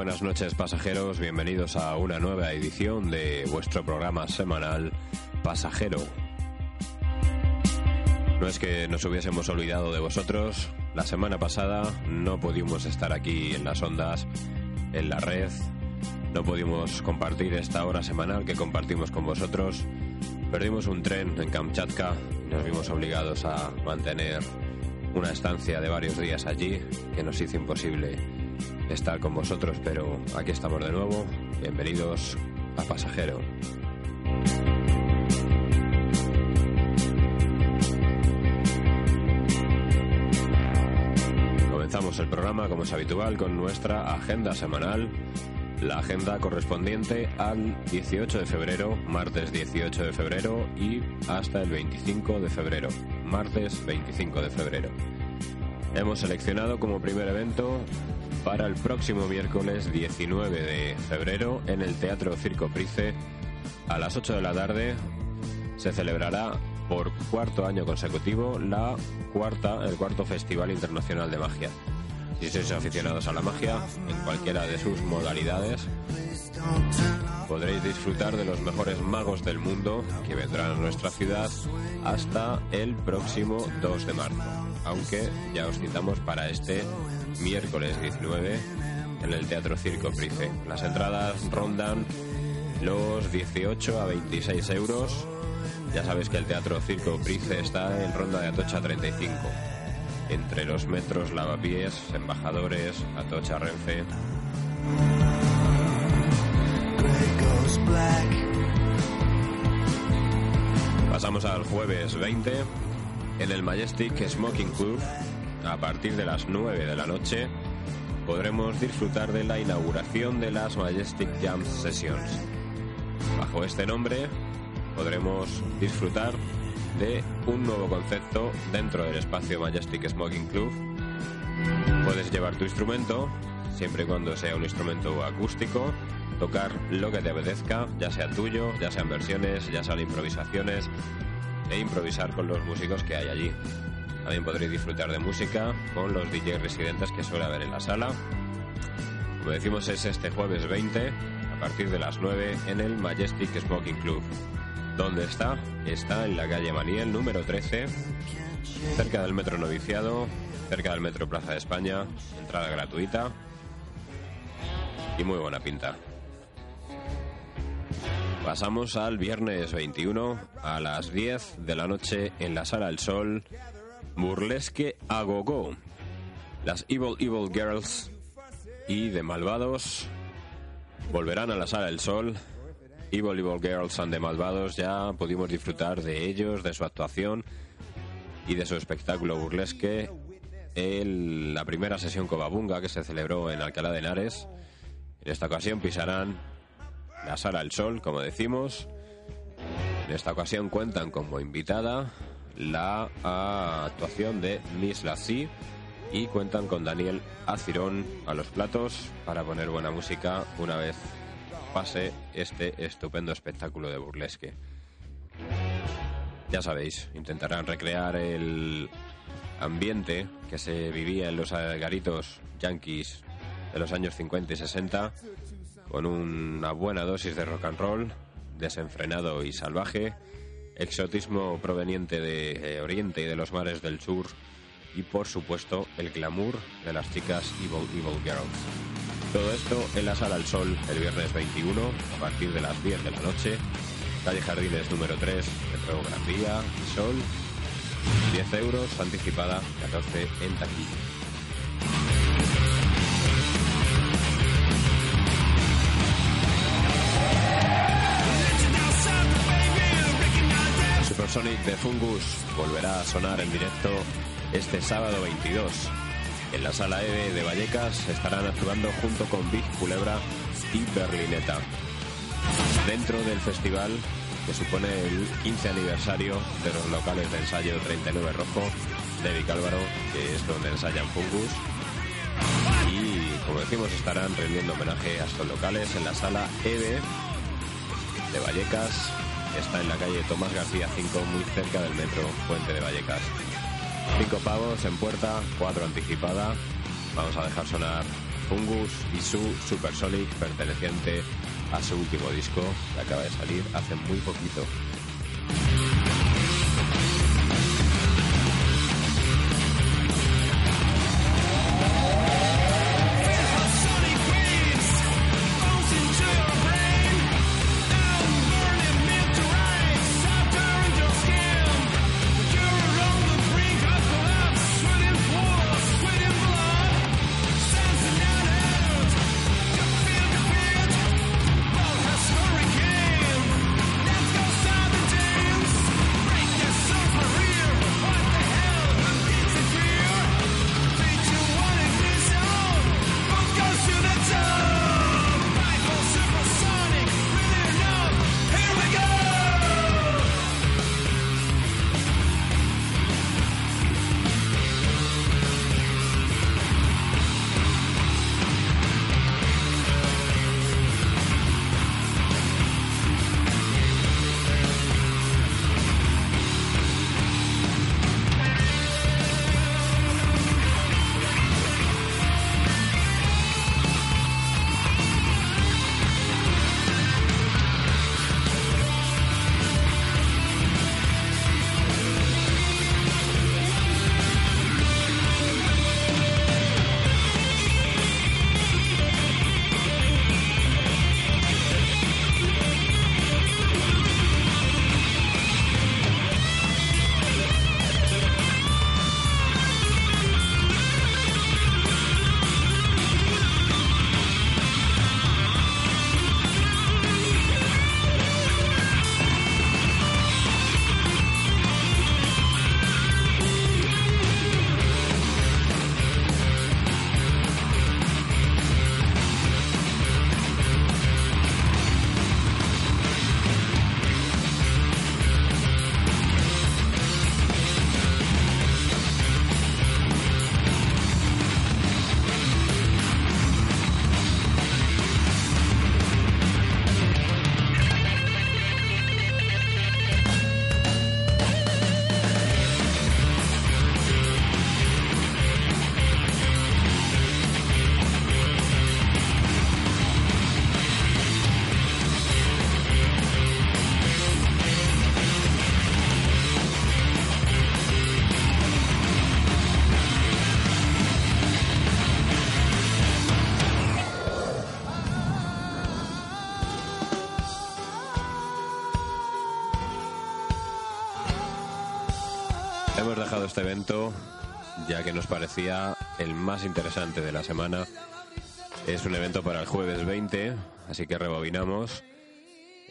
buenas noches pasajeros, bienvenidos a una nueva edición de vuestro programa semanal Pasajero. No es que nos hubiésemos olvidado de vosotros, la semana pasada no pudimos estar aquí en las ondas, en la red, no pudimos compartir esta hora semanal que compartimos con vosotros, perdimos un tren en Kamchatka y nos vimos obligados a mantener una estancia de varios días allí que nos hizo imposible estar con vosotros, pero aquí estamos de nuevo. Bienvenidos a Pasajero. Comenzamos el programa, como es habitual, con nuestra agenda semanal. La agenda correspondiente al 18 de febrero, martes 18 de febrero y hasta el 25 de febrero, martes 25 de febrero. Hemos seleccionado como primer evento para el próximo miércoles 19 de febrero en el Teatro Circo Price a las 8 de la tarde se celebrará por cuarto año consecutivo la cuarta, el cuarto Festival Internacional de Magia. Si sois aficionados a la magia, en cualquiera de sus modalidades, podréis disfrutar de los mejores magos del mundo que vendrán a nuestra ciudad hasta el próximo 2 de marzo. Aunque ya os citamos para este miércoles 19 en el Teatro Circo Price. Las entradas rondan los 18 a 26 euros. Ya sabéis que el Teatro Circo Price está en ronda de Atocha 35. Entre los metros Lavapiés, Embajadores, Atocha Renfe. Pasamos al jueves 20 en el Majestic Smoking Club a partir de las 9 de la noche podremos disfrutar de la inauguración de las Majestic Jam Sessions. Bajo este nombre podremos disfrutar de un nuevo concepto dentro del espacio Majestic Smoking Club. Puedes llevar tu instrumento, siempre y cuando sea un instrumento acústico, tocar lo que te apetezca, ya sea tuyo, ya sean versiones, ya sean improvisaciones, e improvisar con los músicos que hay allí. También podréis disfrutar de música con los DJs residentes que suele haber en la sala. Como decimos, es este jueves 20 a partir de las 9 en el Majestic Smoking Club. ¿Dónde está? Está en la calle Maniel número 13, cerca del Metro Noviciado, cerca del Metro Plaza de España, entrada gratuita y muy buena pinta. Pasamos al viernes 21 a las 10 de la noche en la Sala del Sol Burlesque a Gogo. Las Evil Evil Girls y de Malvados volverán a la Sala del Sol. Evil Evil Girls and de Malvados ya pudimos disfrutar de ellos, de su actuación y de su espectáculo burlesque en la primera sesión Covabunga que se celebró en Alcalá de Henares. En esta ocasión pisarán la Sala del Sol, como decimos. En esta ocasión cuentan como invitada la actuación de Miss Lassie y cuentan con Daniel Acirón a los platos para poner buena música una vez pase este estupendo espectáculo de burlesque. Ya sabéis, intentarán recrear el ambiente que se vivía en los garitos yankees de los años 50 y 60 con una buena dosis de rock and roll, desenfrenado y salvaje exotismo proveniente de eh, Oriente y de los mares del sur y por supuesto el glamour de las chicas Evil Evil Girls. Todo esto en la Sala al Sol el viernes 21 a partir de las 10 de la noche, calle Jardines número 3, Metro Gran Vía, Sol, 10 euros anticipada, 14 en taquilla. Sonic de Fungus volverá a sonar en directo este sábado 22. En la sala EVE de Vallecas estarán actuando junto con Big Culebra y Berlineta. Dentro del festival que supone el 15 aniversario de los locales de ensayo 39 Rojo de Álvaro, que es donde ensayan Fungus. Y como decimos, estarán rendiendo homenaje a estos locales en la sala EVE de Vallecas está en la calle Tomás García 5, muy cerca del metro Puente de Vallecas. Cinco pavos en puerta, cuatro anticipada. Vamos a dejar sonar Fungus y su Supersonic perteneciente a su último disco que acaba de salir hace muy poquito. Dejado este evento ya que nos parecía el más interesante de la semana. Es un evento para el jueves 20, así que rebobinamos.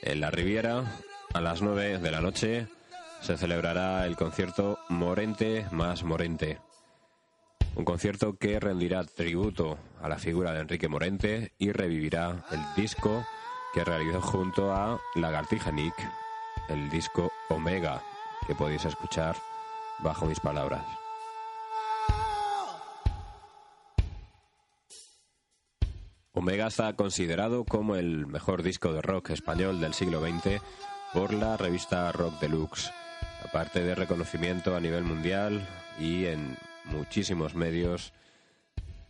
En la Riviera, a las 9 de la noche, se celebrará el concierto Morente más Morente. Un concierto que rendirá tributo a la figura de Enrique Morente y revivirá el disco que realizó junto a Lagartija Nick, el disco Omega, que podéis escuchar bajo mis palabras. Omega está considerado como el mejor disco de rock español del siglo XX por la revista Rock Deluxe, aparte de reconocimiento a nivel mundial y en muchísimos medios,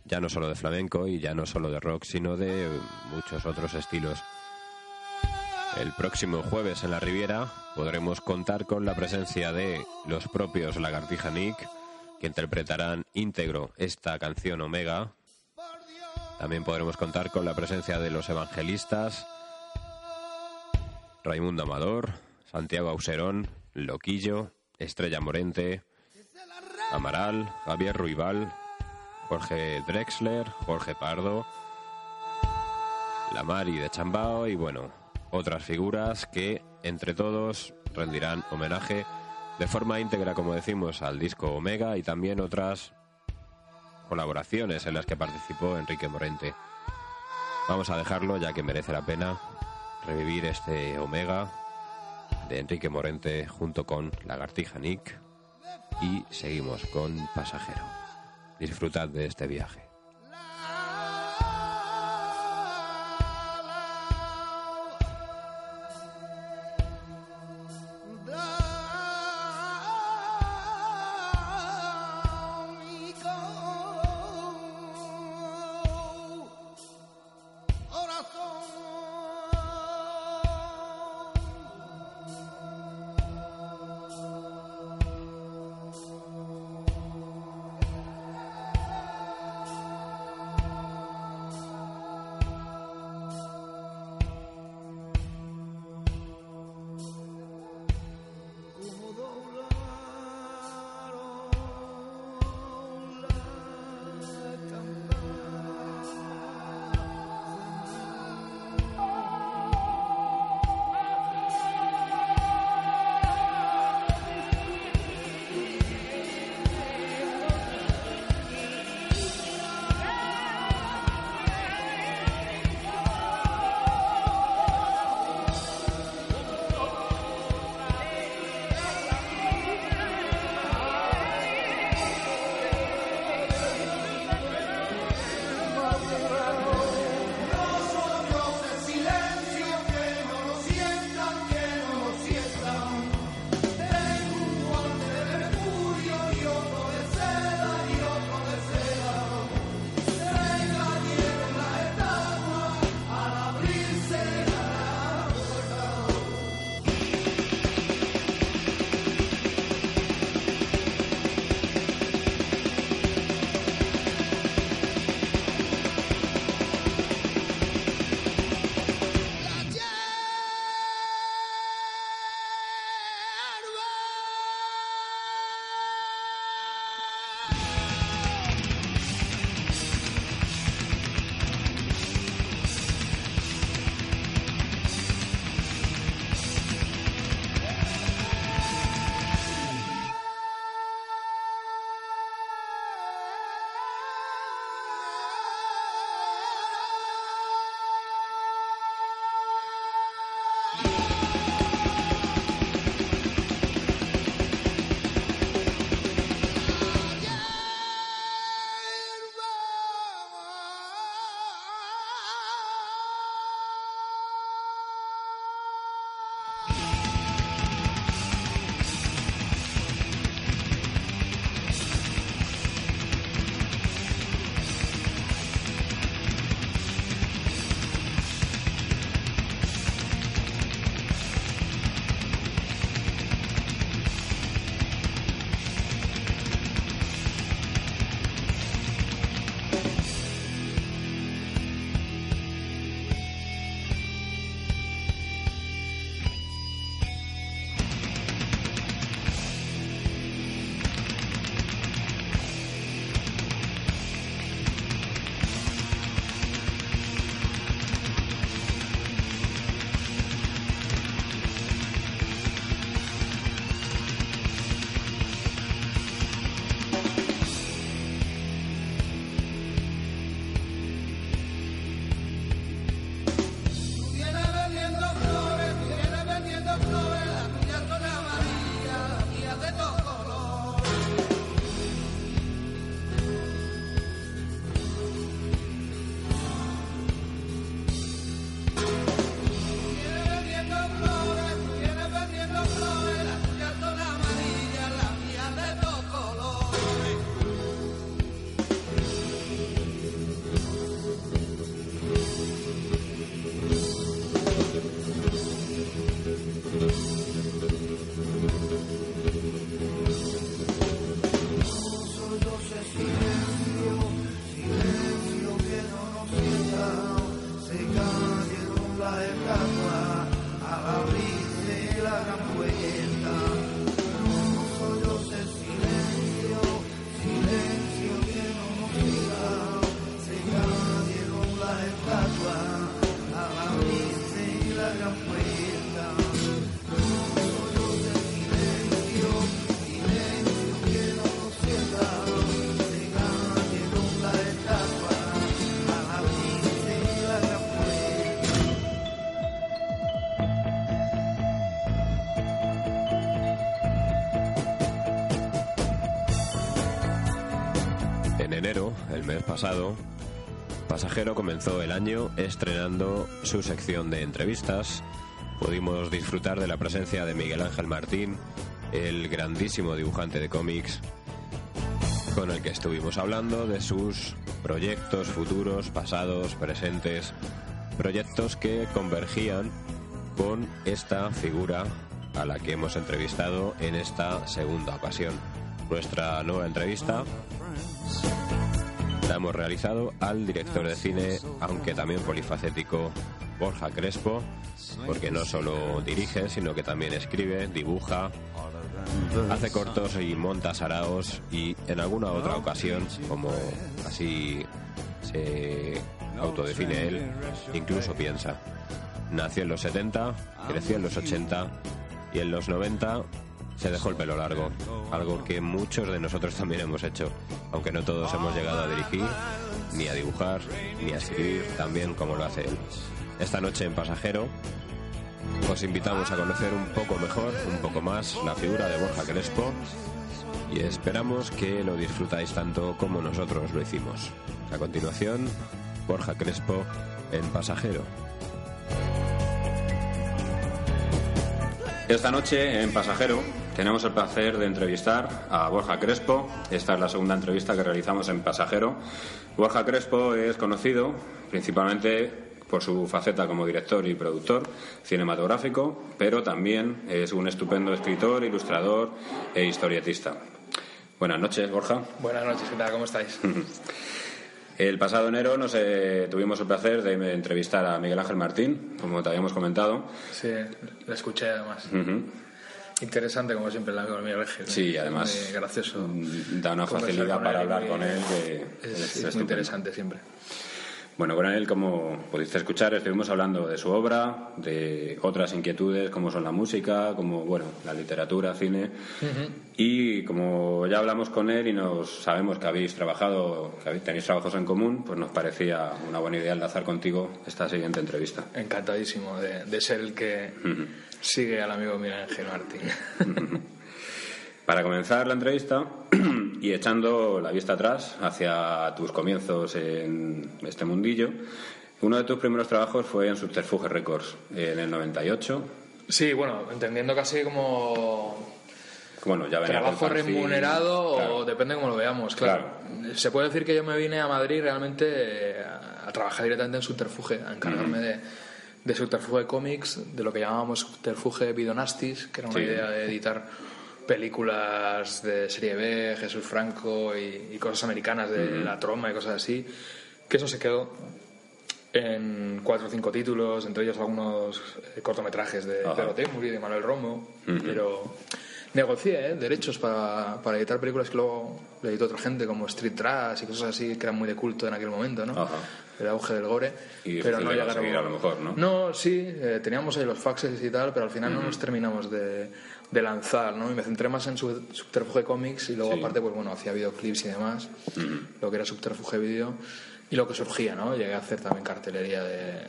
ya no solo de flamenco y ya no solo de rock, sino de muchos otros estilos. El próximo jueves en la Riviera podremos contar con la presencia de los propios Lagartija Nick, que interpretarán íntegro esta canción Omega. También podremos contar con la presencia de los evangelistas, Raimundo Amador, Santiago Auserón, Loquillo, Estrella Morente, Amaral, Javier Ruibal, Jorge Drexler, Jorge Pardo, La Mari de Chambao y bueno, otras figuras que entre todos rendirán homenaje de forma íntegra, como decimos, al disco Omega y también otras colaboraciones en las que participó Enrique Morente. Vamos a dejarlo ya que merece la pena revivir este Omega de Enrique Morente junto con Lagartija Nick y seguimos con Pasajero. Disfrutad de este viaje. You. Pasajero comenzó el año estrenando su sección de entrevistas. Pudimos disfrutar de la presencia de Miguel Ángel Martín, el grandísimo dibujante de cómics, con el que estuvimos hablando de sus proyectos futuros, pasados, presentes, proyectos que convergían con esta figura a la que hemos entrevistado en esta segunda ocasión. Nuestra nueva entrevista la hemos realizado al director de cine, aunque también polifacético, Borja Crespo, porque no solo dirige, sino que también escribe, dibuja, hace cortos y monta saraos y en alguna otra ocasión, como así se autodefine él, incluso piensa. Nació en los 70, creció en los 80 y en los 90 se dejó el pelo largo, algo que muchos de nosotros también hemos hecho, aunque no todos hemos llegado a dirigir, ni a dibujar, ni a escribir tan bien como lo hace él. Esta noche en Pasajero os invitamos a conocer un poco mejor, un poco más, la figura de Borja Crespo y esperamos que lo disfrutáis tanto como nosotros lo hicimos. A continuación, Borja Crespo en Pasajero. Esta noche en Pasajero tenemos el placer de entrevistar a Borja Crespo. Esta es la segunda entrevista que realizamos en Pasajero. Borja Crespo es conocido principalmente por su faceta como director y productor cinematográfico, pero también es un estupendo escritor, ilustrador e historietista. Buenas noches, Borja. Buenas noches, ¿qué tal? ¿Cómo estáis? El pasado enero nos eh, tuvimos el placer de entrevistar a Miguel Ángel Martín, como te habíamos comentado. Sí, lo escuché además. Interesante, como siempre, el amigo Miguel Ángel. Sí, además. gracioso. Da una facilidad para hablar con él que es, muy interesante siempre. Bueno, con él, como pudiste escuchar, estuvimos hablando de su obra, de otras inquietudes como son la música, como bueno, la literatura, cine. Y como ya hablamos con él y nos sabemos que habéis trabajado, que tenéis trabajos en común, pues nos parecía una buena idea enlazar contigo esta siguiente entrevista. Encantadísimo de, ser el que sigue al amigo Miguel Ángel Martín. Para comenzar la entrevista y echando la vista atrás hacia tus comienzos en este mundillo, uno de tus primeros trabajos fue en Subterfuge Records en el 98. Sí, bueno, entendiendo casi como bueno, ya trabajo remunerado o depende cómo lo veamos, claro. Se puede decir que yo me vine a Madrid realmente eh, a, trabajar directamente en Subterfuge, a encargarme de, de Subterfuge Comics, de lo que llamábamos Subterfuge Vidonastis, que era una idea de editar películas de serie B, Jesús Franco y, cosas americanas de la troma y cosas así, que eso se quedó en cuatro o cinco títulos, entre ellos algunos eh, cortometrajes de Pedro Temuri y de Manuel Romo, pero negocié ¿eh? derechos para, para, editar películas que luego le editó otra gente, como Street Trash y cosas así, que eran muy de culto en aquel momento, ¿no? El auge del gore. pero no llegaron. a lo mejor, ¿no? No, sí, eh, teníamos ahí los faxes y tal, pero al final no nos terminamos de, de lanzar, ¿no? Y me centré más en Subterfuge Comics y luego aparte, pues bueno, hacía videoclips y demás, lo que era Subterfuge Video y lo que surgía, ¿no? Llegué a hacer también cartelería de,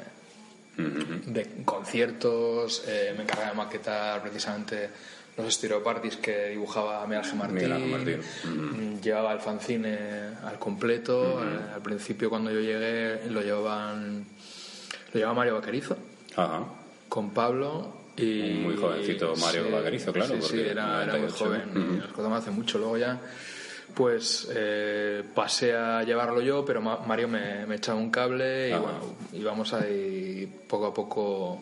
de conciertos, eh, me encargaba de maquetar precisamente los estereopartis que dibujaba Miguel G. Martín, mm, llevaba el fanzine al completo, eh, al principio cuando yo llegué lo llevaban lo llevaba Mario Vaquerizo, con Pablo y, muy jovencito Mario sí, claro. Sí, sí era, muy joven. Uh hace mucho. Luego ya, pues eh, pasé a llevarlo yo, pero Mario me, me echaba un cable y bueno, íbamos ahí poco a poco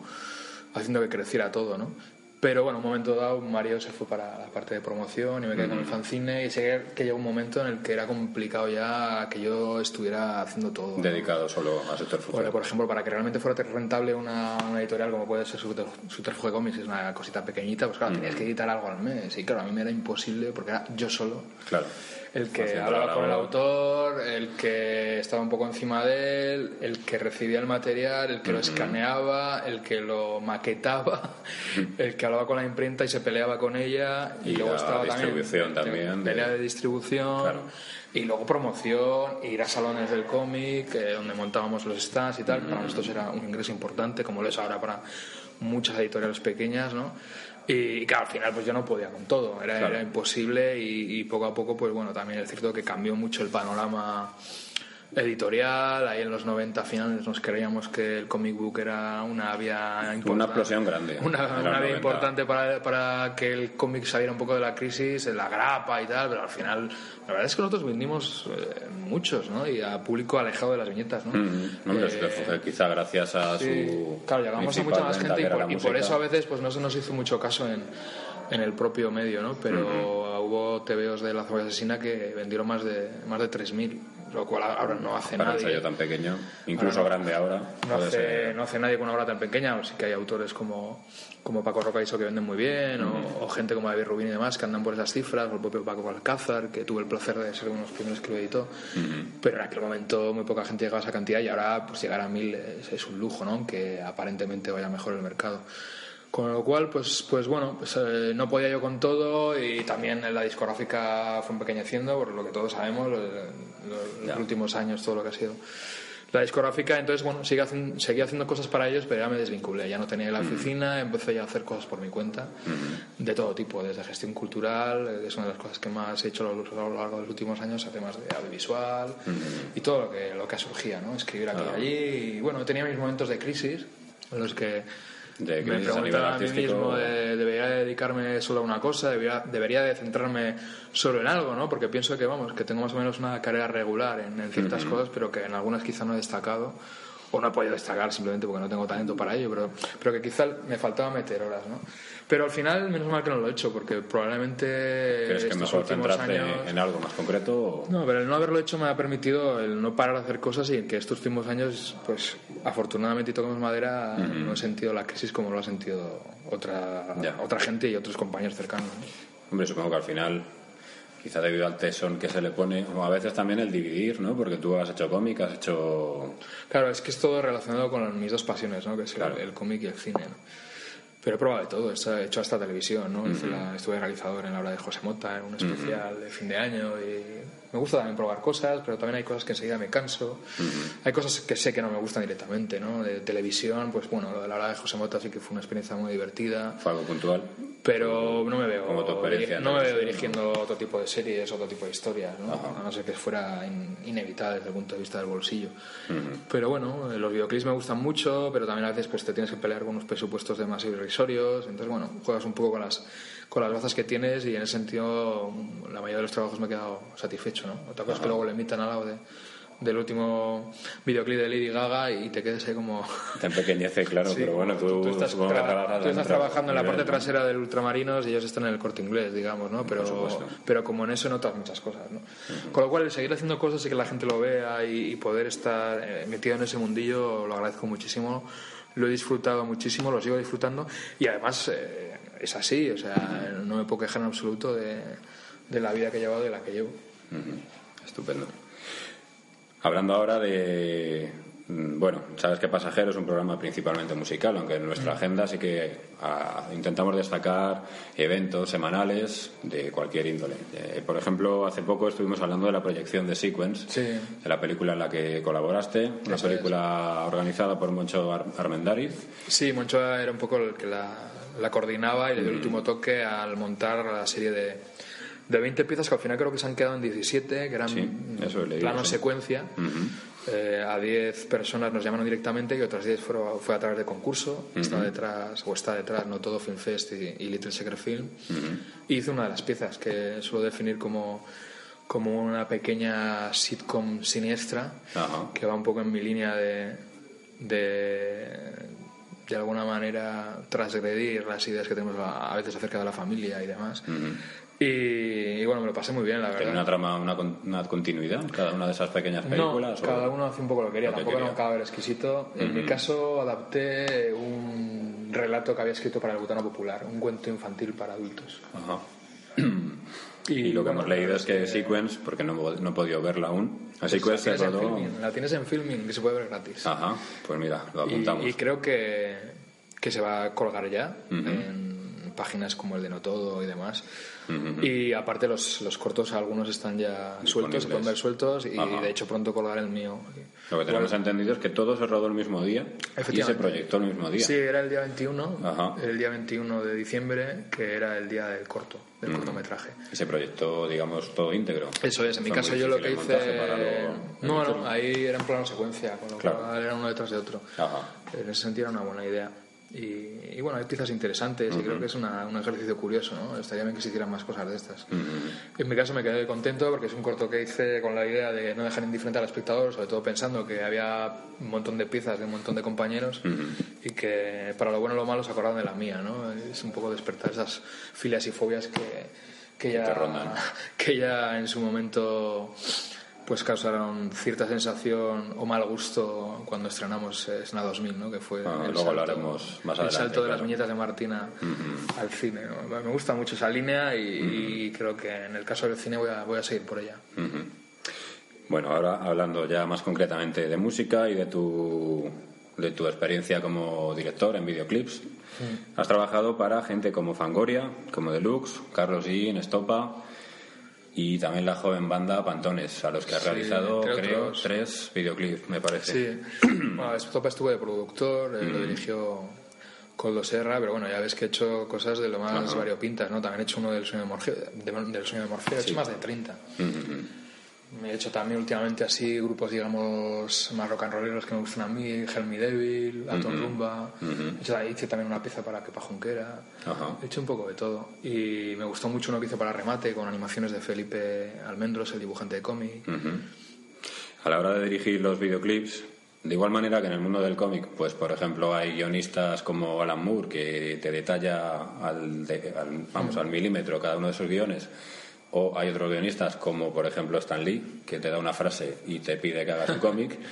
haciendo que creciera todo, ¿no? Pero bueno, un momento dado Mario se fue para la parte de promoción y me quedé con el fanzine y sé que llegó un momento en el que era complicado ya que yo estuviera haciendo todo. Dedicado solo a Subterfuge. por ejemplo, para que realmente fuera rentable una, editorial como puede ser Subterfuge Comics, es una cosita pequeñita, pues claro, tenías que editar algo al mes. Y claro, a mí me era imposible porque era yo solo. Claro el que hablaba con el autor, el que estaba un poco encima de él, el que recibía el material, el que lo escaneaba, el que lo maquetaba, el que hablaba con la imprenta y se peleaba con ella y, luego estaba distribución también, pelea de distribución y luego promoción, ir a salones del cómic eh, donde montábamos los stands y tal, para nosotros era un ingreso importante como lo es ahora para muchas editoriales pequeñas, ¿no? Y claro, al final pues yo no podía con todo, era, era imposible y, y, poco a poco pues bueno, también es cierto que cambió mucho el panorama editorial, ahí en los 90 finales nos creíamos que el comic book era una vía importante. Una explosión grande. Una, vía importante para, para, que el cómic saliera un poco de la crisis, la grapa y tal, pero al final la verdad es que nosotros vendimos eh, muchos, ¿no? Y a público alejado de las viñetas, ¿no? Mm, no eh, quizá gracias a su... Claro, llegamos a mucha más gente y por, eso a veces pues no se nos hizo mucho caso en, en el propio medio, ¿no? Pero hubo TVOs de La Zona Asesina que vendieron más de, más de 3.000 lo cual ahora no hace Para nadie. un ensayo tan pequeño, incluso grande ahora. No hace, no hace nadie con una obra tan pequeña, sí que hay autores como, como Paco Rocaiso que venden muy bien, o, gente como David Rubín y demás que andan por esas cifras, o el propio Paco Alcázar, que tuve el placer de ser uno de los primeros que lo editó, pero en aquel momento muy poca gente llegaba a esa cantidad y ahora pues llegar a mil es, es un lujo, ¿no? que aparentemente vaya mejor el mercado. Con lo cual, pues, pues bueno, pues, eh, no podía yo con todo y también la discográfica fue empequeñeciendo, por lo que todos sabemos, los, últimos años, todo lo que ha sido. La discográfica, entonces, bueno, sigue haciendo, seguía haciendo cosas para ellos, pero ya me desvinculé. Ya no tenía la oficina, empecé ya a hacer cosas por mi cuenta, de todo tipo, desde gestión cultural, que es una de las cosas que más he hecho a lo, largo de los últimos años, temas de audiovisual y todo lo que, lo que surgía, ¿no? Escribir aquí y allí. Y bueno, tenía mis momentos de crisis en los que me preguntaba a, mí mismo debería dedicarme solo a una cosa debería, debería de centrarme solo en algo no porque pienso que vamos que tengo más o menos una carrera regular en, ciertas cosas pero que en algunas quizá no he destacado o no he podido destacar simplemente porque no tengo talento para ello pero, pero que quizá me faltaba meter horas no pero al final, menos mal que no lo he hecho, porque probablemente. ¿Crees que mejor centrarte en algo más concreto? No, pero el no haberlo hecho me ha permitido el no parar de hacer cosas y que estos últimos años, pues afortunadamente y tocamos madera, no he sentido la crisis como lo ha sentido otra, otra gente y otros compañeros cercanos. Hombre, supongo que al final quizá debido al tesón que se le pone, o a veces también el dividir, ¿no? Porque tú has hecho cómic, has hecho... Claro, es que es todo relacionado con mis dos pasiones, ¿no? Que es el, cómic y el cine, ¿no? Pero he probado de todo, he hecho hasta televisión, ¿no? estuve realizador en la obra de José Mota, en un especial de fin de año y me gusta también probar cosas, pero también hay cosas que enseguida me canso. Hay cosas que sé que no me gustan directamente, ¿no? De televisión, pues bueno, lo de la hora de José Mota sí que fue una experiencia muy divertida. Fue algo puntual. Pero no me veo, no me veo dirigiendo otro tipo de series, otro tipo de historias, ¿no? A no ser que fuera inevitable desde el punto de vista del bolsillo. Pero bueno, los videoclips me gustan mucho, pero también a veces pues te tienes que pelear con unos presupuestos demasiado irrisorios. Entonces, bueno, juegas un poco con las con las bazas que tienes y en ese sentido la mayoría de los trabajos me he quedado satisfecho. ¿no? Otra cosa es que luego le invitan al lado de, del último videoclip de Lady Gaga y te quedes ahí como... Te empequeñece, claro, pero bueno, tú, estás, trabajando en la parte trasera del Ultramarinos y ellos están en el corte inglés, digamos, ¿no? Pero, pero como en eso notas muchas cosas, ¿no? Con lo cual, seguir haciendo cosas y que la gente lo vea y, poder estar eh, metido en ese mundillo lo agradezco muchísimo. Lo he disfrutado muchísimo, lo sigo disfrutando y además... Eh, es así, o sea, no me puedo quejar en absoluto de, la vida que he llevado y de la que llevo. Estupendo. Hablando ahora de, mm, bueno, sabes que Pasajero es un programa principalmente musical, aunque en nuestra agenda sí que ah, intentamos destacar eventos semanales de cualquier índole. Eh, por ejemplo, hace poco estuvimos hablando de la proyección de Sequence, de la película en la que colaboraste, una película organizada por Moncho Armendariz. Sí, Moncho era un poco el que la, la coordinaba y le dio el último toque al montar la serie de, de 20 piezas que al final creo que se han quedado en 17, que eran sí, plano secuencia. Eh, a 10 personas nos llamaron directamente y otras 10 fue a través de concurso. Está detrás, o está detrás, no todo Film Fest y, Little Secret Film. Y hice una de las piezas que suelo definir como como una pequeña sitcom siniestra que va un poco en mi línea de, de de alguna manera transgredir las ideas que tenemos a, veces acerca de la familia y demás. y, bueno, me lo pasé muy bien, la verdad. ¿Tiene una trama, una, una, continuidad cada una de esas pequeñas películas? No, cada uno hace un poco lo que quería, tampoco era un cadáver exquisito. En mi caso adapté un relato que había escrito para el Butano Popular, un cuento infantil para adultos. Ajá. Y, lo que hemos leído es que Sequence, porque no, no he podido verla aún, Sequence se rodó... La tienes en filming, que se puede ver gratis. Ajá, pues mira, lo apuntamos. Y, creo que, que se va a colgar ya en páginas como el de No Todo y demás. Y aparte los, los cortos, algunos están ya sueltos, se pueden ver sueltos y de hecho pronto colgaré el mío. Lo que tenemos entendido es que todo se rodó el mismo día y se proyectó el mismo día. Sí, era el día 21, el día 21 de diciembre, que era el día del corto, del cortometraje. Y se proyectó, digamos, todo íntegro. Eso es, en mi caso yo lo que hice... no, no, ahí era en plano secuencia, con lo cual era uno detrás de otro. En ese sentido era una buena idea. Y, bueno, hay piezas interesantes y creo que es un ejercicio curioso, ¿no? Estaría bien que se hicieran más cosas de estas. En mi caso me quedé contento porque es un corto que hice con la idea de no dejar indiferente al espectador, sobre todo pensando que había un montón de piezas de un montón de compañeros y que para lo bueno y lo malo se acordaron de la mía, ¿no? Es un poco despertar esas filias y fobias que, que, ya, que ya en su momento pues causaron cierta sensación o mal gusto cuando estrenamos SNA 2000, ¿no? que fue ah, el, salto, más el salto de las viñetas de Martina al cine. Me gusta mucho esa línea y, creo que en el caso del cine voy a, voy a seguir por ella. Bueno, ahora hablando ya más concretamente de música y de tu, de tu experiencia como director en videoclips, has trabajado para gente como Fangoria, como Deluxe, Carlos Jean, Estopa y también la joven banda Pantones, a los que ha realizado, creo, tres videoclips, me parece. Sí, bueno, Estopa estuve de productor, lo mm. dirigió Coldo Serra, pero bueno, ya ves que he hecho cosas de lo más variopintas, ¿no? También he hecho uno del sueño de Morfeo, del sueño de Morfeo he hecho más de 30. Me he hecho también últimamente así grupos, digamos, más rock and rolleros que me gustan a mí, Helmy Devil, Atom Rumba. hice también una pieza para Kepa Junquera. He hecho un poco de todo. Y me gustó mucho una pieza para Remate con animaciones de Felipe Almendros, el dibujante de cómic. A la hora de dirigir los videoclips, de igual manera que en el mundo del cómic, pues por ejemplo hay guionistas como Alan Moore que te detalla al, vamos, al milímetro cada uno de sus guiones o hay otros guionistas, como por ejemplo Stan Lee, que te da una frase y te pide que hagas un cómic.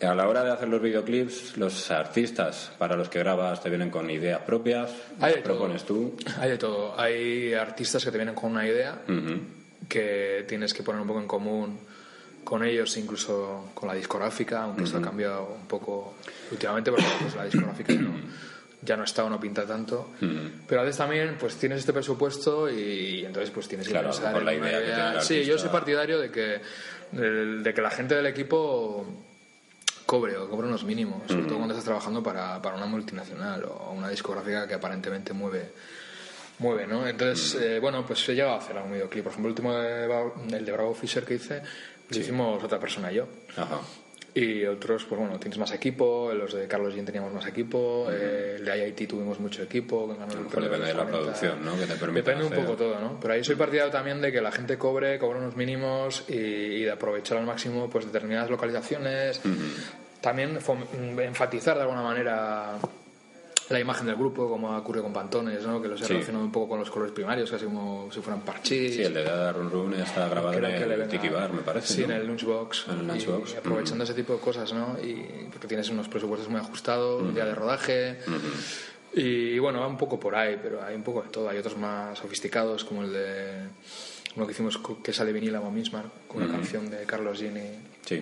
A la hora de hacer los videoclips, los artistas para los que grabas te vienen con ideas propias, hay propones tú. Hay de todo. Hay artistas que te vienen con una idea que tienes que poner un poco en común con ellos, incluso con la discográfica, aunque esto ha cambiado un poco últimamente, porque pues, la discográfica no ya no está o no pinta tanto. Mm. Pero a veces también pues tienes este presupuesto y, entonces pues tienes que pensar en la idea, Sí, yo soy partidario de que, de, que la gente del equipo cobre o cobre unos mínimos, sobre todo mm. cuando estás trabajando para, para, una multinacional o una discográfica que aparentemente mueve mueve, ¿no? Entonces, mm. eh, bueno, pues he llegado a hacer algún videoclip. Por ejemplo, el último, de, el de Bravo Fisher que hice, lo hicimos otra persona y yo. Ajá. Y otros, pues bueno, tienes más equipo, los de Carlos Jean teníamos más equipo, eh, el de IIT tuvimos mucho equipo. Que depende de la producción, ¿no? Que te permite Depende un poco todo, ¿no? Pero ahí soy partidario también de que la gente cobre, cobre unos mínimos y, de aprovechar al máximo pues determinadas localizaciones. También enfatizar de alguna manera la imagen del grupo, como ocurre con Pantones, ¿no? que los he relacionado un poco con los colores primarios, casi como si fueran parchís. Sí, el de Dada Run Run está grabado en el Tiki Bar, me parece. Sí, en el Lunchbox. En el Lunchbox. aprovechando ese tipo de cosas, ¿no? Y porque tienes unos presupuestos muy ajustados, un día de rodaje. Y bueno, va un poco por ahí, pero hay un poco de todo. Hay otros más sofisticados, como el de uno que hicimos que sale vinil a misma, con una canción de Carlos Gini sí.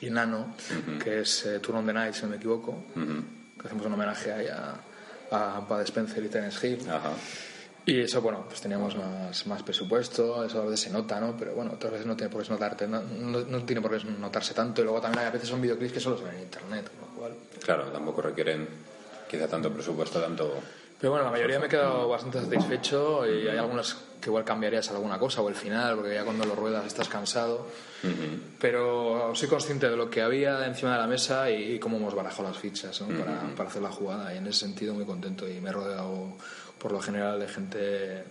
y Nano, que es eh, Turn on the Night, si no me equivoco hacemos un homenaje ahí a, a Bud Spencer y Terence Hill. Y eso, bueno, pues teníamos más, más presupuesto, eso a veces se nota, ¿no? Pero bueno, otras veces no tiene por qué notarte, no, no, tiene por qué notarse tanto. Y luego también hay a veces son videoclips que solo se ven en internet, Claro, tampoco requieren quizá tanto presupuesto, tanto pero bueno, la mayoría me he quedado bastante satisfecho y hay algunas que igual cambiarías alguna cosa o el final, porque ya cuando lo ruedas estás cansado. Pero soy consciente de lo que había encima de la mesa y, cómo hemos barajado las fichas para, para, hacer la jugada. Y en ese sentido muy contento y me he rodeado por lo general de gente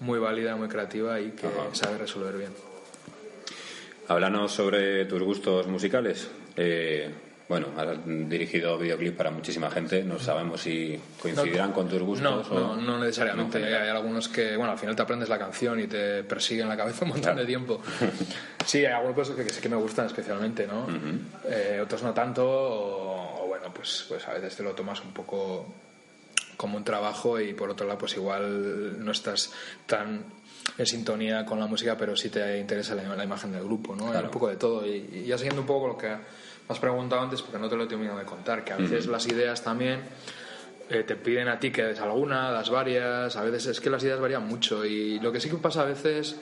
muy válida, muy creativa y que sabe resolver bien. Háblanos sobre tus gustos musicales. Eh, bueno, has dirigido videoclips para muchísima gente, no sabemos si coincidirán con tus gustos. No, no, necesariamente. hay, algunos que, bueno, al final te aprendes la canción y te persiguen la cabeza un montón de tiempo. sí, hay algunos que, sí que me gustan especialmente, ¿no? Eh, otros no tanto, o, bueno, pues, pues a veces te lo tomas un poco como un trabajo y por otro lado, pues igual no estás tan en sintonía con la música, pero sí te interesa la, imagen del grupo, ¿no? Hay un poco de todo. Y, y ya siguiendo un poco lo que has preguntado antes porque no te lo he terminado de contar, que a veces las ideas también eh, te piden a ti que des alguna, das varias, a veces es que las ideas varían mucho y lo que sí que pasa a veces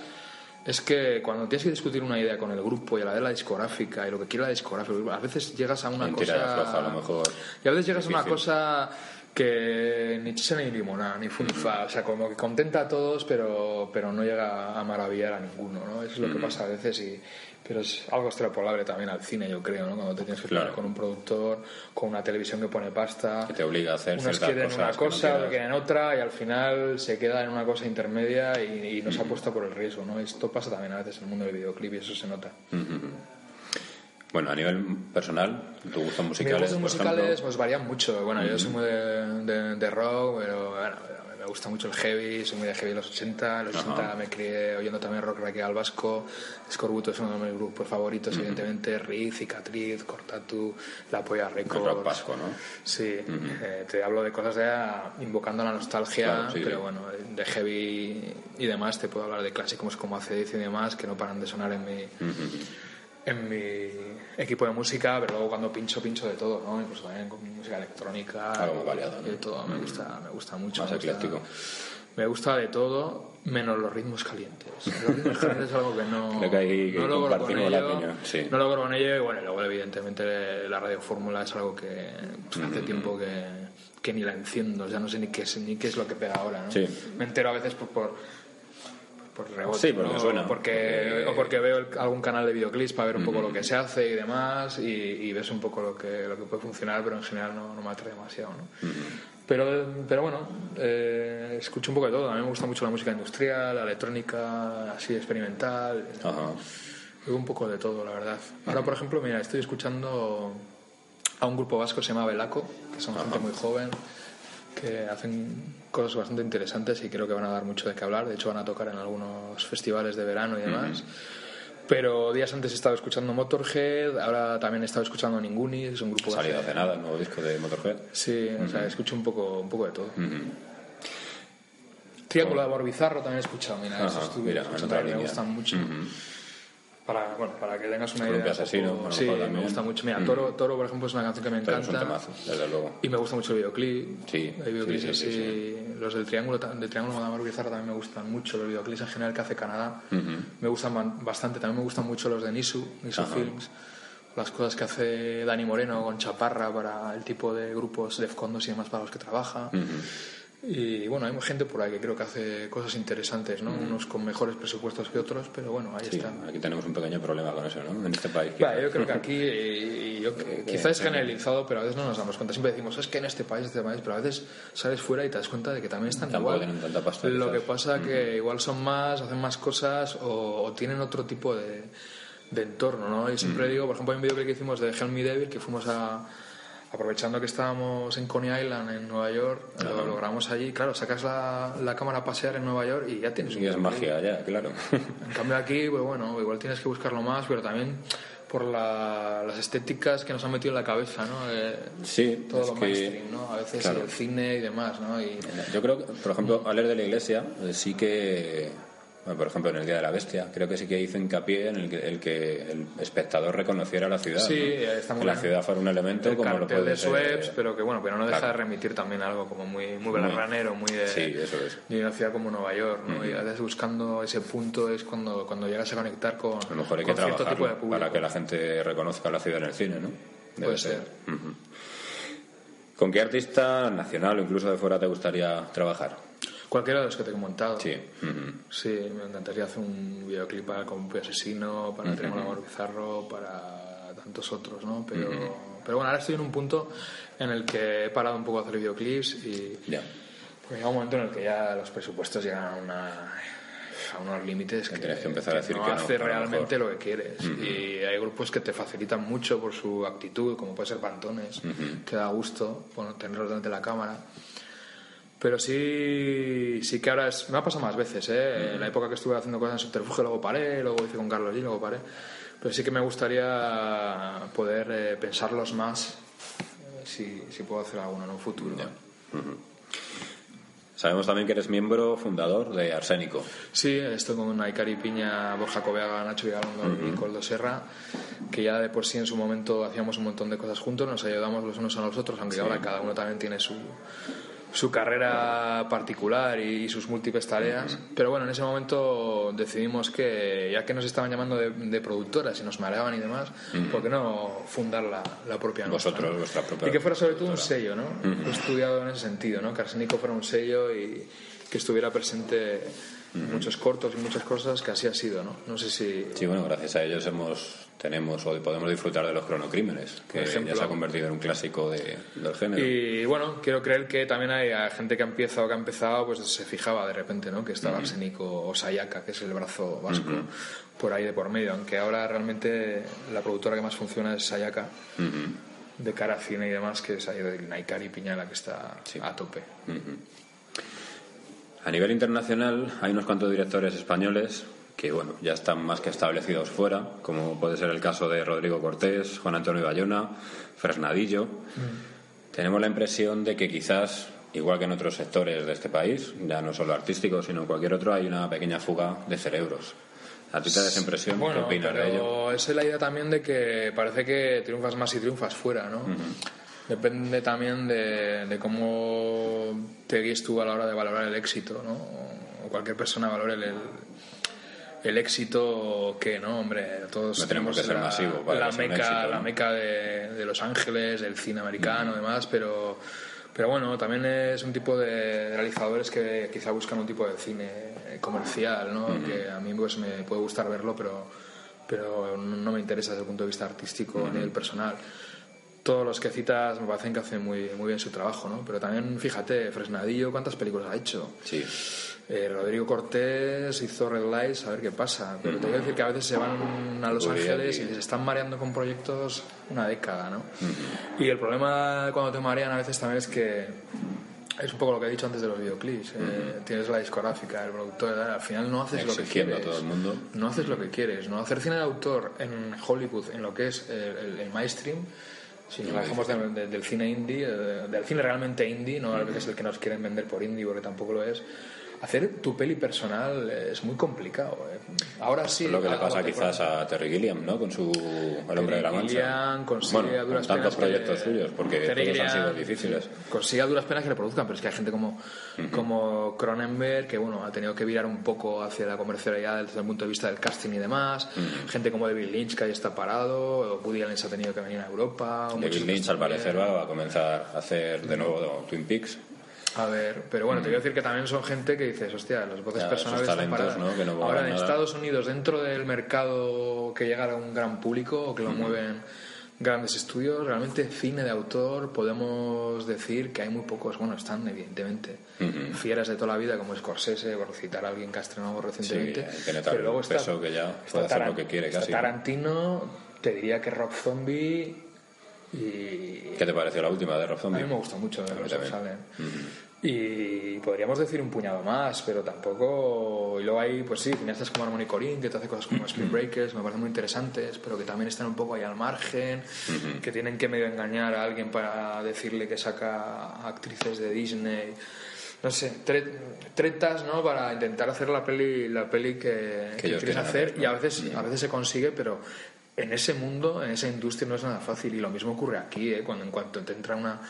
es que cuando tienes que discutir una idea con el grupo y a la de la discográfica y lo que quiere la discográfica, a veces llegas a una cosa... a lo mejor. Y a veces llegas a una cosa que ni chisa ni limona, ni funifa, o sea, como que contenta a todos, pero, pero no llega a maravillar a ninguno, ¿no? Eso es lo que pasa a veces y, pero es algo extrapolable también al cine, yo creo, ¿no? Cuando te tienes que claro. con un productor, con una televisión que pone pasta. Que te obliga a hacer Unos quieren una cosa, otros quieren otra, y al final se queda en una cosa intermedia y, no se apuesta por el riesgo, ¿no? Esto pasa también a veces en el mundo del videoclip y eso se nota. Bueno, a nivel personal, ¿tus gustos musicales? Mis gustos musicales pues varían mucho. Bueno, yo soy muy de, de, rock, pero bueno, me gusta mucho el heavy, soy muy de heavy de los 80. los 80 me crié oyendo también rock al vasco. Scorbuto es uno de mis grupos favoritos, evidentemente. Riz, Cicatriz, Cortatu, La Polla Records. rock vasco, ¿no? Sí, eh, te hablo de cosas de invocando la nostalgia, pero bueno, de heavy y demás te puedo hablar de clásicos como Acedith y demás que no paran de sonar en mi en mi equipo de música, pero luego cuando pincho, pincho de todo, ¿no? Incluso también con música electrónica. Algo variado. De todo, me gusta, me gusta mucho. Más me ecléctico. me gusta de todo, menos los ritmos calientes. Los ritmos calientes es algo que no, Creo que ahí no logro con ello. La sí. No logro con ello y bueno, luego evidentemente la radio fórmula es algo que pues, hace tiempo que, que, ni la enciendo, ya no sé ni qué, ni qué es lo que pega ahora, ¿no? Sí. Me entero a veces por, por por rebote, sí, porque ¿no? suena. Porque, o porque veo algún canal de videoclips para ver un poco lo que se hace y demás y, ves un poco lo que, lo que puede funcionar, pero en general no, no me atrae demasiado. ¿no? pero, pero bueno, eh, escucho un poco de todo. A mí me gusta mucho la música industrial, la electrónica, así experimental. Ajá. un poco de todo, la verdad. Ahora, por ejemplo, mira, estoy escuchando a un grupo vasco que se llama Belaco, que son gente muy joven que hacen cosas bastante interesantes y creo que van a dar mucho de qué hablar. De hecho, van a tocar en algunos festivales de verano y demás. Pero días antes he estado escuchando Motorhead, ahora también he estado escuchando Ninguni, es un grupo... ¿Ha salido hace nada el nuevo disco de Motorhead? Sí, o sea, escucho un poco, un poco de todo. Triángulo de Amor Bizarro también he escuchado, mira, eso estuve me gustan mucho para, bueno, para que tengas una idea. Asesino, sí, me gusta mucho. Mira, Toro, Toro, por ejemplo, es una canción que me encanta. desde luego. Y me gusta mucho el videoclip. Sí, sí, sí, Los del Triángulo, del Triángulo de Bizarra también me gustan mucho. Los videoclips en general que hace Canadá me gustan bastante. También me gustan mucho los de Nisu, Nisu Films. Las cosas que hace Dani Moreno con Chaparra para el tipo de grupos de y demás para los que trabaja. Y bueno, hay gente por ahí que creo que hace cosas interesantes, ¿no? Mm. Unos con mejores presupuestos que otros, pero bueno, ahí está. Aquí tenemos un pequeño problema con eso, ¿no? En este país. yo creo que aquí, y yo, quizás es generalizado, pero a veces no nos damos cuenta. Siempre decimos, es que en este país, este país, pero a veces sales fuera y te das cuenta de que también están Tampoco igual. Tienen tanta pasta, Lo que pasa es que igual son más, hacen más cosas o, tienen otro tipo de, de entorno, ¿no? Y siempre digo, por ejemplo, hay un vídeo que hicimos de Help Me Devil, que fuimos a aprovechando que estábamos en Coney Island, en Nueva York, lo logramos allí. Claro, sacas la, la, cámara a pasear en Nueva York y ya tienes un. Y es magia, ya, claro. En cambio, aquí, pues bueno, igual tienes que buscarlo más, pero también por las estéticas que nos han metido en la cabeza, ¿no? Eh, sí, todo lo mainstream, ¿no? A veces el cine y demás, ¿no? Y... Yo creo que, por ejemplo, al leer de la iglesia, eh, sí que por ejemplo, en el Día de la Bestia, creo que sí que hizo hincapié en el que el, que el espectador reconociera la ciudad. Sí, está muy que la ciudad fuera un elemento el como lo puede de ser. pero que bueno, pero no deja de remitir también algo como muy, muy belarranero, muy de, sí, eso es. de una ciudad como Nueva York, ¿no? Y a veces buscando ese punto es cuando, cuando llegas a conectar con, a lo mejor hay que cierto tipo de para que la gente reconozca la ciudad en el cine, ¿no? Puede ser. ¿Con qué artista nacional o incluso de fuera te gustaría trabajar? Cualquiera de los que te he comentado. Sí. Sí, me encantaría hacer un videoclip para Con Asesino, para uh Amor Bizarro, para tantos otros, ¿no? Pero, pero bueno, ahora estoy en un punto en el que he parado un poco de hacer videoclips y. Ya. Pues llega un momento en el que ya los presupuestos llegan a una a unos límites que, tienes que empezar a decir no que hace realmente lo que quieres y hay grupos que te facilitan mucho por su actitud como puede ser Pantones que da gusto bueno, tenerlos delante de la cámara pero sí, sí que ahora es, me ha pasado más veces, ¿eh? En la época que estuve haciendo cosas en subterfugio, luego paré, luego hice con Carlos G, luego paré. Pero sí que me gustaría poder eh, pensarlos más eh, si, si, puedo hacer alguno en un futuro. Sabemos también que eres miembro fundador de Arsénico. Sí, esto con Aikari Piña, Borja Coveaga, Nacho Vigalondo y Coldo Serra, que ya de por sí en su momento hacíamos un montón de cosas juntos, nos ayudamos los unos a los otros, aunque ahora cada uno también tiene su, su carrera particular y, sus múltiples tareas. Pero bueno, en ese momento decidimos que, ya que nos estaban llamando de, productoras y nos mareaban y demás, ¿por qué no fundar la, la propia Vosotros, vuestra propia. Y que fuera sobre todo un sello, ¿no? He estudiado en ese sentido, ¿no? Que Arsénico fuera un sello y que estuviera presente muchos cortos y muchas cosas que así ha sido, ¿no? No sé si... Sí, bueno, gracias a ellos hemos tenemos o podemos disfrutar de los cronocrímenes, que ya se ha convertido en un clásico de, del género. Y bueno, quiero creer que también hay gente que ha empezado, que ha empezado, pues se fijaba de repente, ¿no? Que estaba Arsénico o Sayaka, que es el brazo vasco, por ahí de por medio, aunque ahora realmente la productora que más funciona es Sayaka. De cara a cine y demás, que es ahí de Naikari Piñala, que está a tope. A nivel internacional hay unos cuantos directores españoles que bueno, ya están más que establecidos fuera, como puede ser el caso de Rodrigo Cortés, Juan Antonio Bayona, Fresnadillo. Mm. Tenemos la impresión de que quizás, igual que en otros sectores de este país, ya no solo artísticos, sino en cualquier otro, hay una pequeña fuga de cerebros. ¿A ti te da esa impresión? Bueno, ¿Qué opinas de ello? Es la idea también de que parece que triunfas más si triunfas fuera, ¿no? Depende también de, cómo te guíes tú a la hora de valorar el éxito, ¿no? O cualquier persona valore el, el éxito que no hombre todos tenemos que ser la, masivo la meca la meca de, Los Ángeles del cine americano y demás pero pero bueno también es un tipo de realizadores que quizá buscan un tipo de cine comercial no que a mí pues me puede gustar verlo pero pero no me interesa desde el punto de vista artístico ni el personal todos los que citas me parecen que hacen muy, muy bien su trabajo, ¿no? Pero también, fíjate, Fresnadillo, ¿cuántas películas ha hecho? Sí. Eh, Rodrigo Cortés hizo Red Lights, a ver qué pasa. Pero te voy a decir que a veces se van a Los Ángeles y se están mareando con proyectos una década, ¿no? Y el problema cuando te marean a veces también es que es un poco lo que he dicho antes de los videoclips. Eh, tienes la discográfica, el productor, al final no haces lo que quieres. A todo el mundo. No haces lo que quieres. No hacer cine de autor en Hollywood, en lo que es el, el mainstream si nos bajamos del cine indie, eh, del cine realmente indie, no a veces el que nos quieren vender por indie porque tampoco lo es, hacer tu peli personal es muy complicado. ¿eh? Ahora sí. lo que le pasa quizás a Terry Gilliam, ¿no? Con su El hombre de la mancha. Gilliam consigue a duras tantos proyectos suyos, porque todos han sido difíciles. Consigue a duras penas que le produzcan, pero es que hay gente como, como Cronenberg que, bueno, ha tenido que virar un poco hacia la comercialidad desde el punto de vista del casting y demás. Gente como David Lynch que ahí está parado, Woody Allen se ha tenido que venir a Europa. David Lynch al parecer va a comenzar a hacer de nuevo Twin Peaks. A ver, pero bueno, te voy a decir que también son gente que dices, hostia, las voces personales talentos, ¿no? que no Ahora en Estados Unidos, dentro del mercado que llega a un gran público o que lo mueven grandes estudios, realmente cine de autor podemos decir que hay muy pocos, bueno, están evidentemente fieras de toda la vida como Scorsese, por citar a alguien que ha estrenado recientemente, pero luego está, peso que ya puede hacer lo que quiere casi. Tarantino, te diría que Rob Zombie y... ¿Qué te pareció la última de Rob Zombie? A mí me gustó mucho de Y podríamos decir un puñado más, pero tampoco. Y luego hay, pues sí, cineastas como Harmony Corinne, que te hace cosas como Spin Breakers, me parecen muy interesantes, pero que también están un poco ahí al margen, que tienen que medio engañar a alguien para decirle que saca actrices de Disney. No sé, tretas, ¿no? Para intentar hacer la peli, la peli que, quieres hacer, y a veces, a veces se consigue, pero en ese mundo, en esa industria no es nada fácil y lo mismo ocurre aquí, ¿eh? cuando en cuanto te entra una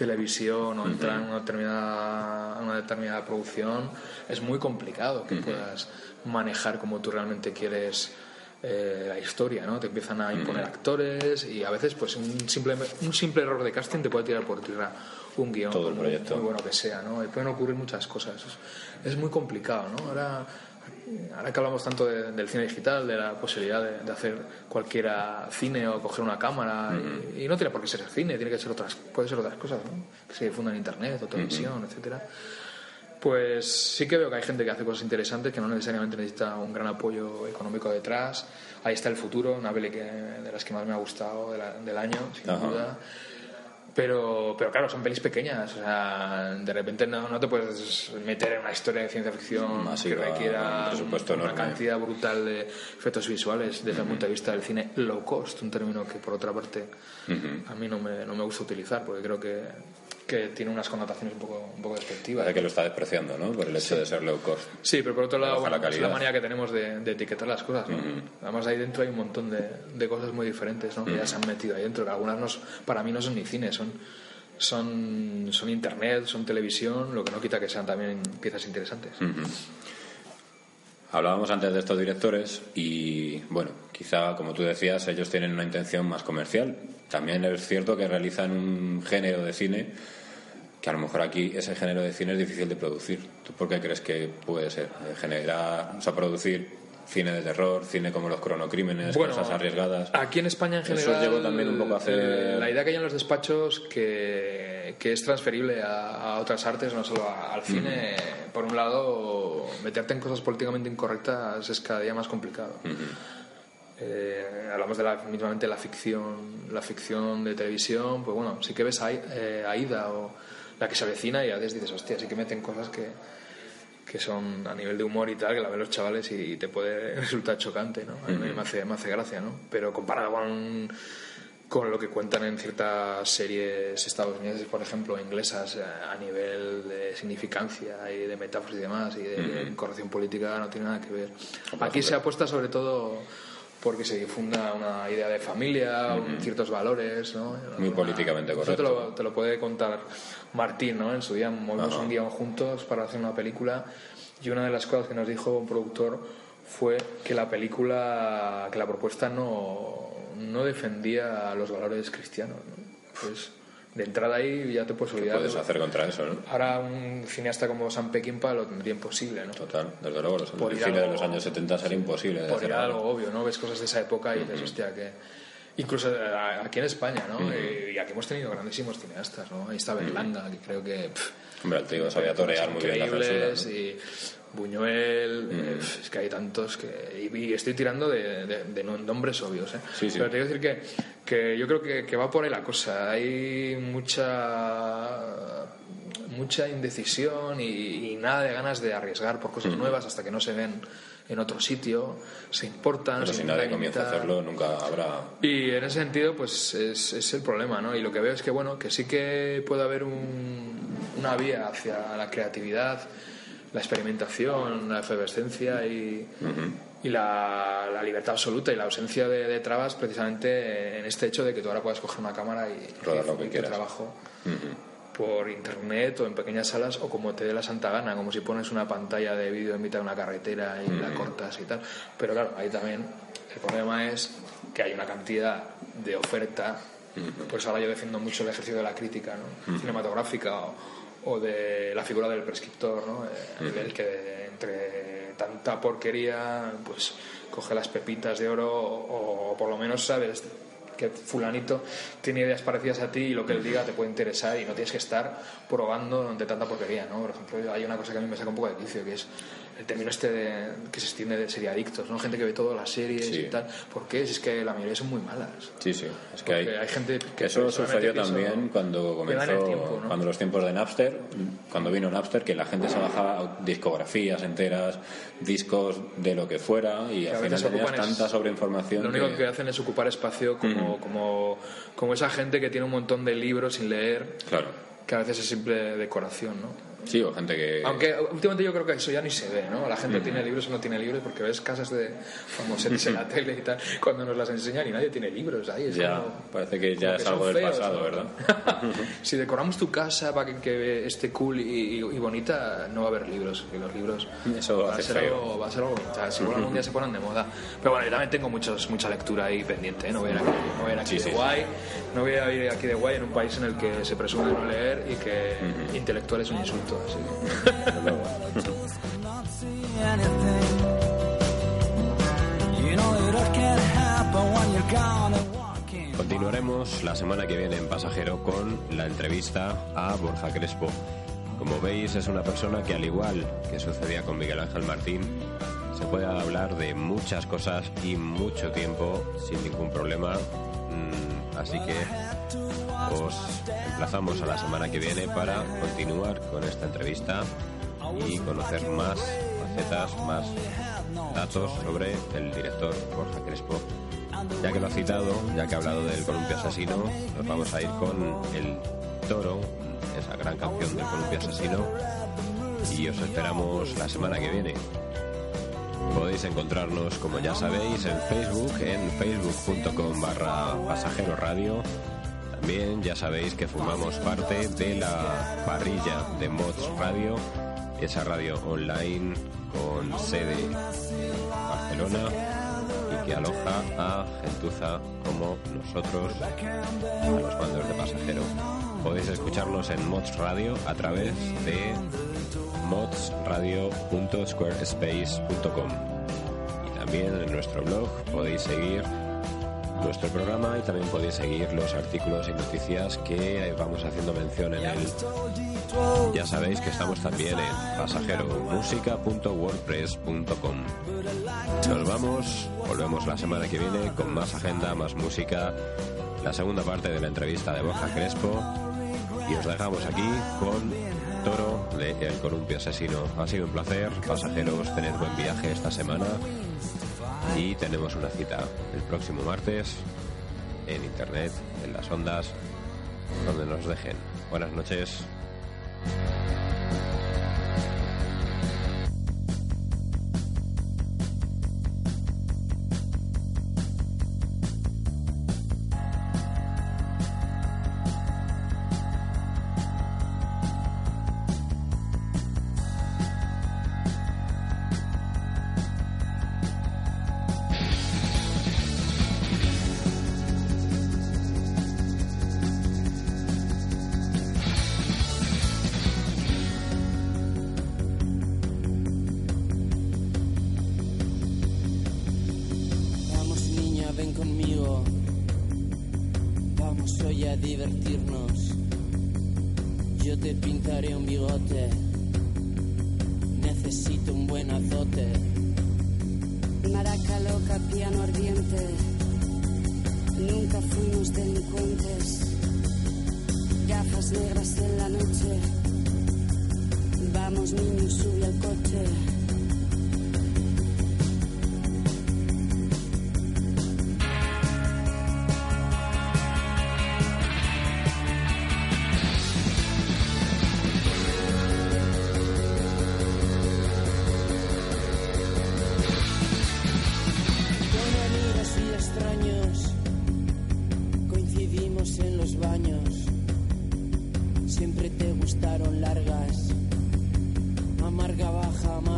televisión o entra en una determinada, una determinada producción, es muy complicado que puedas manejar como tú realmente quieres eh, la historia, ¿no? Te empiezan a imponer actores y a veces pues un simple, un simple error de casting te puede tirar por tierra un guion Todo el proyecto. muy bueno que sea, ¿no? Y pueden ocurrir muchas cosas. Es, es muy complicado, ¿no? Ahora ahora que hablamos tanto del cine digital, de la posibilidad de, hacer cualquiera cine o coger una cámara, y, no tiene por qué ser cine, tiene que ser otras, puede ser otras cosas, que se difundan en internet o televisión, etcétera. Pues sí que veo que hay gente que hace cosas interesantes que no necesariamente necesita un gran apoyo económico detrás. Ahí está el futuro, una peli que, de las que más me ha gustado del año, sin duda. Pero, pero claro, son pelis pequeñas. O sea, de repente no, no te puedes meter en una historia de ciencia ficción que requiera una cantidad brutal de efectos visuales desde el punto de vista del cine low cost, un término que por otra parte a mí no me, no me gusta utilizar porque creo que, que tiene unas connotaciones un poco, un poco despectivas. Parece que lo está despreciando, ¿no? Por el hecho de ser low cost. Sí, pero por otro lado, bueno, es la manía que tenemos de, etiquetar las cosas, ¿no? Además, ahí dentro hay un montón de, de cosas muy diferentes, ¿no? Que ya se han metido ahí dentro, que algunas no, para mí no son ni cine, son, son, son internet, son televisión, lo que no quita que sean también piezas interesantes. Hablábamos antes de estos directores y, bueno, quizá, como tú decías, ellos tienen una intención más comercial. También es cierto que realizan un género de cine que a lo mejor aquí ese género de cine es difícil de producir. ¿Tú por qué crees que puede ser? Generar, o sea, producir cine de terror, cine como los cronocrímenes, cosas arriesgadas. Aquí en España en general. Eso llegó también un poco a hacer. La idea que hay en los despachos que, que es transferible a, otras artes, no solo al cine. Por un lado, meterte en cosas políticamente incorrectas es cada día más complicado. Eh, hablamos de la, mismamente la ficción, la ficción de televisión, pues bueno, sí que ves a eh, Aida o la que se avecina y a veces dices, hostia, sí que meten cosas que, que son a nivel de humor y tal, que la ven los chavales y te puede resultar chocante, ¿no? A mí me, hace, me hace gracia, ¿no? Pero comparado con, con lo que cuentan en ciertas series estadounidenses, por ejemplo, inglesas, eh, a nivel de significancia y de metáforas y demás, y de corrección política, no tiene nada que ver. Aquí se apuesta sobre todo porque se difunda una idea de familia, ciertos valores, ¿no? Muy políticamente correcto. Te lo, te lo, puede contar Martín, ¿no? En su día movimos un guion juntos para hacer una película y una de las cosas que nos dijo un productor fue que la película, que la propuesta no, no defendía los valores cristianos, ¿no? Pues de entrada ahí ya te puedes olvidar. puedes hacer contra eso, ¿no? Ahora un cineasta como Sam Peckinpah lo tendría imposible, ¿no? Total, desde luego, los, el cine de los años 70 sería imposible. De por algo obvio, ¿no? Ves cosas de esa época y dices, hostia, que... Incluso eh, aquí en España, ¿no? y, aquí hemos tenido grandísimos cineastas, ¿no? Ahí está Berlanga, que creo que... Hombre, el tío sabía torear muy bien la censura, y Buñuel, eh, es que hay tantos que. Y, estoy tirando de, de, nombres obvios, ¿eh? Pero te quiero decir que, que yo creo que, que, va por ahí la cosa. Hay mucha mucha indecisión y, nada de ganas de arriesgar por cosas nuevas hasta que no se ven en otro sitio, se importan. Pero si nadie comienza a hacerlo, nunca habrá. Y en ese sentido, pues es, es, el problema, ¿no? Y lo que veo es que, bueno, que sí que puede haber un, una vía hacia la creatividad la experimentación, la efervescencia y, y la, libertad absoluta y la ausencia de, trabas precisamente en este hecho de que tú ahora puedas coger una cámara y rodar lo que quieras. trabajo por internet o en pequeñas salas o como te dé la santa gana, como si pones una pantalla de vídeo en mitad de una carretera y la cortas y tal. Pero claro, ahí también el problema es que hay una cantidad de oferta. Pues ahora yo defiendo mucho el ejercicio de la crítica ¿no? cinematográfica o, o de la figura del prescriptor, ¿no? Eh, el que entre tanta porquería, pues coge las pepitas de oro o, o por lo menos sabes que fulanito tiene ideas parecidas a ti y lo que él diga te puede interesar y no tienes que estar probando ante tanta porquería, ¿no? Por ejemplo, hay una cosa que a mí me saca un poco de quicio, que es el término este de, que se extiende de seriadictos, ¿no? Gente que ve todas las series y tal. ¿Por qué? Si es que la mayoría son muy malas. Sí, sí. Es que hay, gente que, eso sucedió también cuando comenzó, cuando los tiempos de Napster, cuando vino Napster, que la gente se bajaba discografías enteras, discos de lo que fuera y al final tenías tanta sobreinformación. Lo único que... hacen es ocupar espacio como, como, como esa gente que tiene un montón de libros sin leer. Claro. Que a veces es simple decoración, ¿no? Sí, o gente que... Aunque últimamente yo creo que eso ya ni se ve, ¿no? La gente tiene libros o no tiene libros porque ves casas de famosos en la tele y tal, cuando nos las enseñan y nadie tiene libros ahí. ya, parece que ya es algo del pasado, ¿verdad? si decoramos tu casa para que, esté cool y, bonita, no va a haber libros. Y los libros eso va, a ser algo, va a ser algo Si algún día se ponen de moda. Pero bueno, yo también tengo muchos, mucha lectura ahí pendiente, ¿eh? No voy a ir aquí, no voy a ir aquí de guay. No voy a ir aquí de guay en un país en el que se presume no leer y que intelectual es un insulto. Continuaremos la semana que viene en Pasajero con la entrevista a Borja Crespo. Como veis, es una persona que, al igual que sucedía con Miguel Ángel Martín, se puede hablar de muchas cosas y mucho tiempo sin ningún problema. Mm, así que os emplazamos a la semana que viene para continuar con esta entrevista y conocer más facetas, más datos sobre el director Borja Crespo. Ya que lo ha citado, ya que ha hablado del columpio asesino, nos vamos a ir con el toro esa gran canción del Columpio Asesino. Y os esperamos la semana que viene. Podéis encontrarnos, como ya sabéis, en Facebook, en facebook.com barra pasajero radio. También ya sabéis que formamos parte de la parrilla de Mods Radio, esa radio online con sede en Barcelona y que aloja a gentuza como nosotros, a los mandos de pasajero. Podéis escucharnos en Mods Radio a través de modsradio.squarespace.com y también en nuestro blog podéis seguir nuestro programa y también podéis seguir los artículos y noticias que vamos haciendo mención en él. Ya sabéis que estamos también en pasajeromusica.wordpress.com. Nos vamos, volvemos la semana que viene con más agenda, más música, la segunda parte de la entrevista de Borja Crespo y os dejamos aquí con Toro de El Columpio Asesino. Ha sido un placer, pasajeros, tener buen viaje esta semana y tenemos una cita el próximo martes en internet, en las ondas, donde nos dejen. Buenas noches.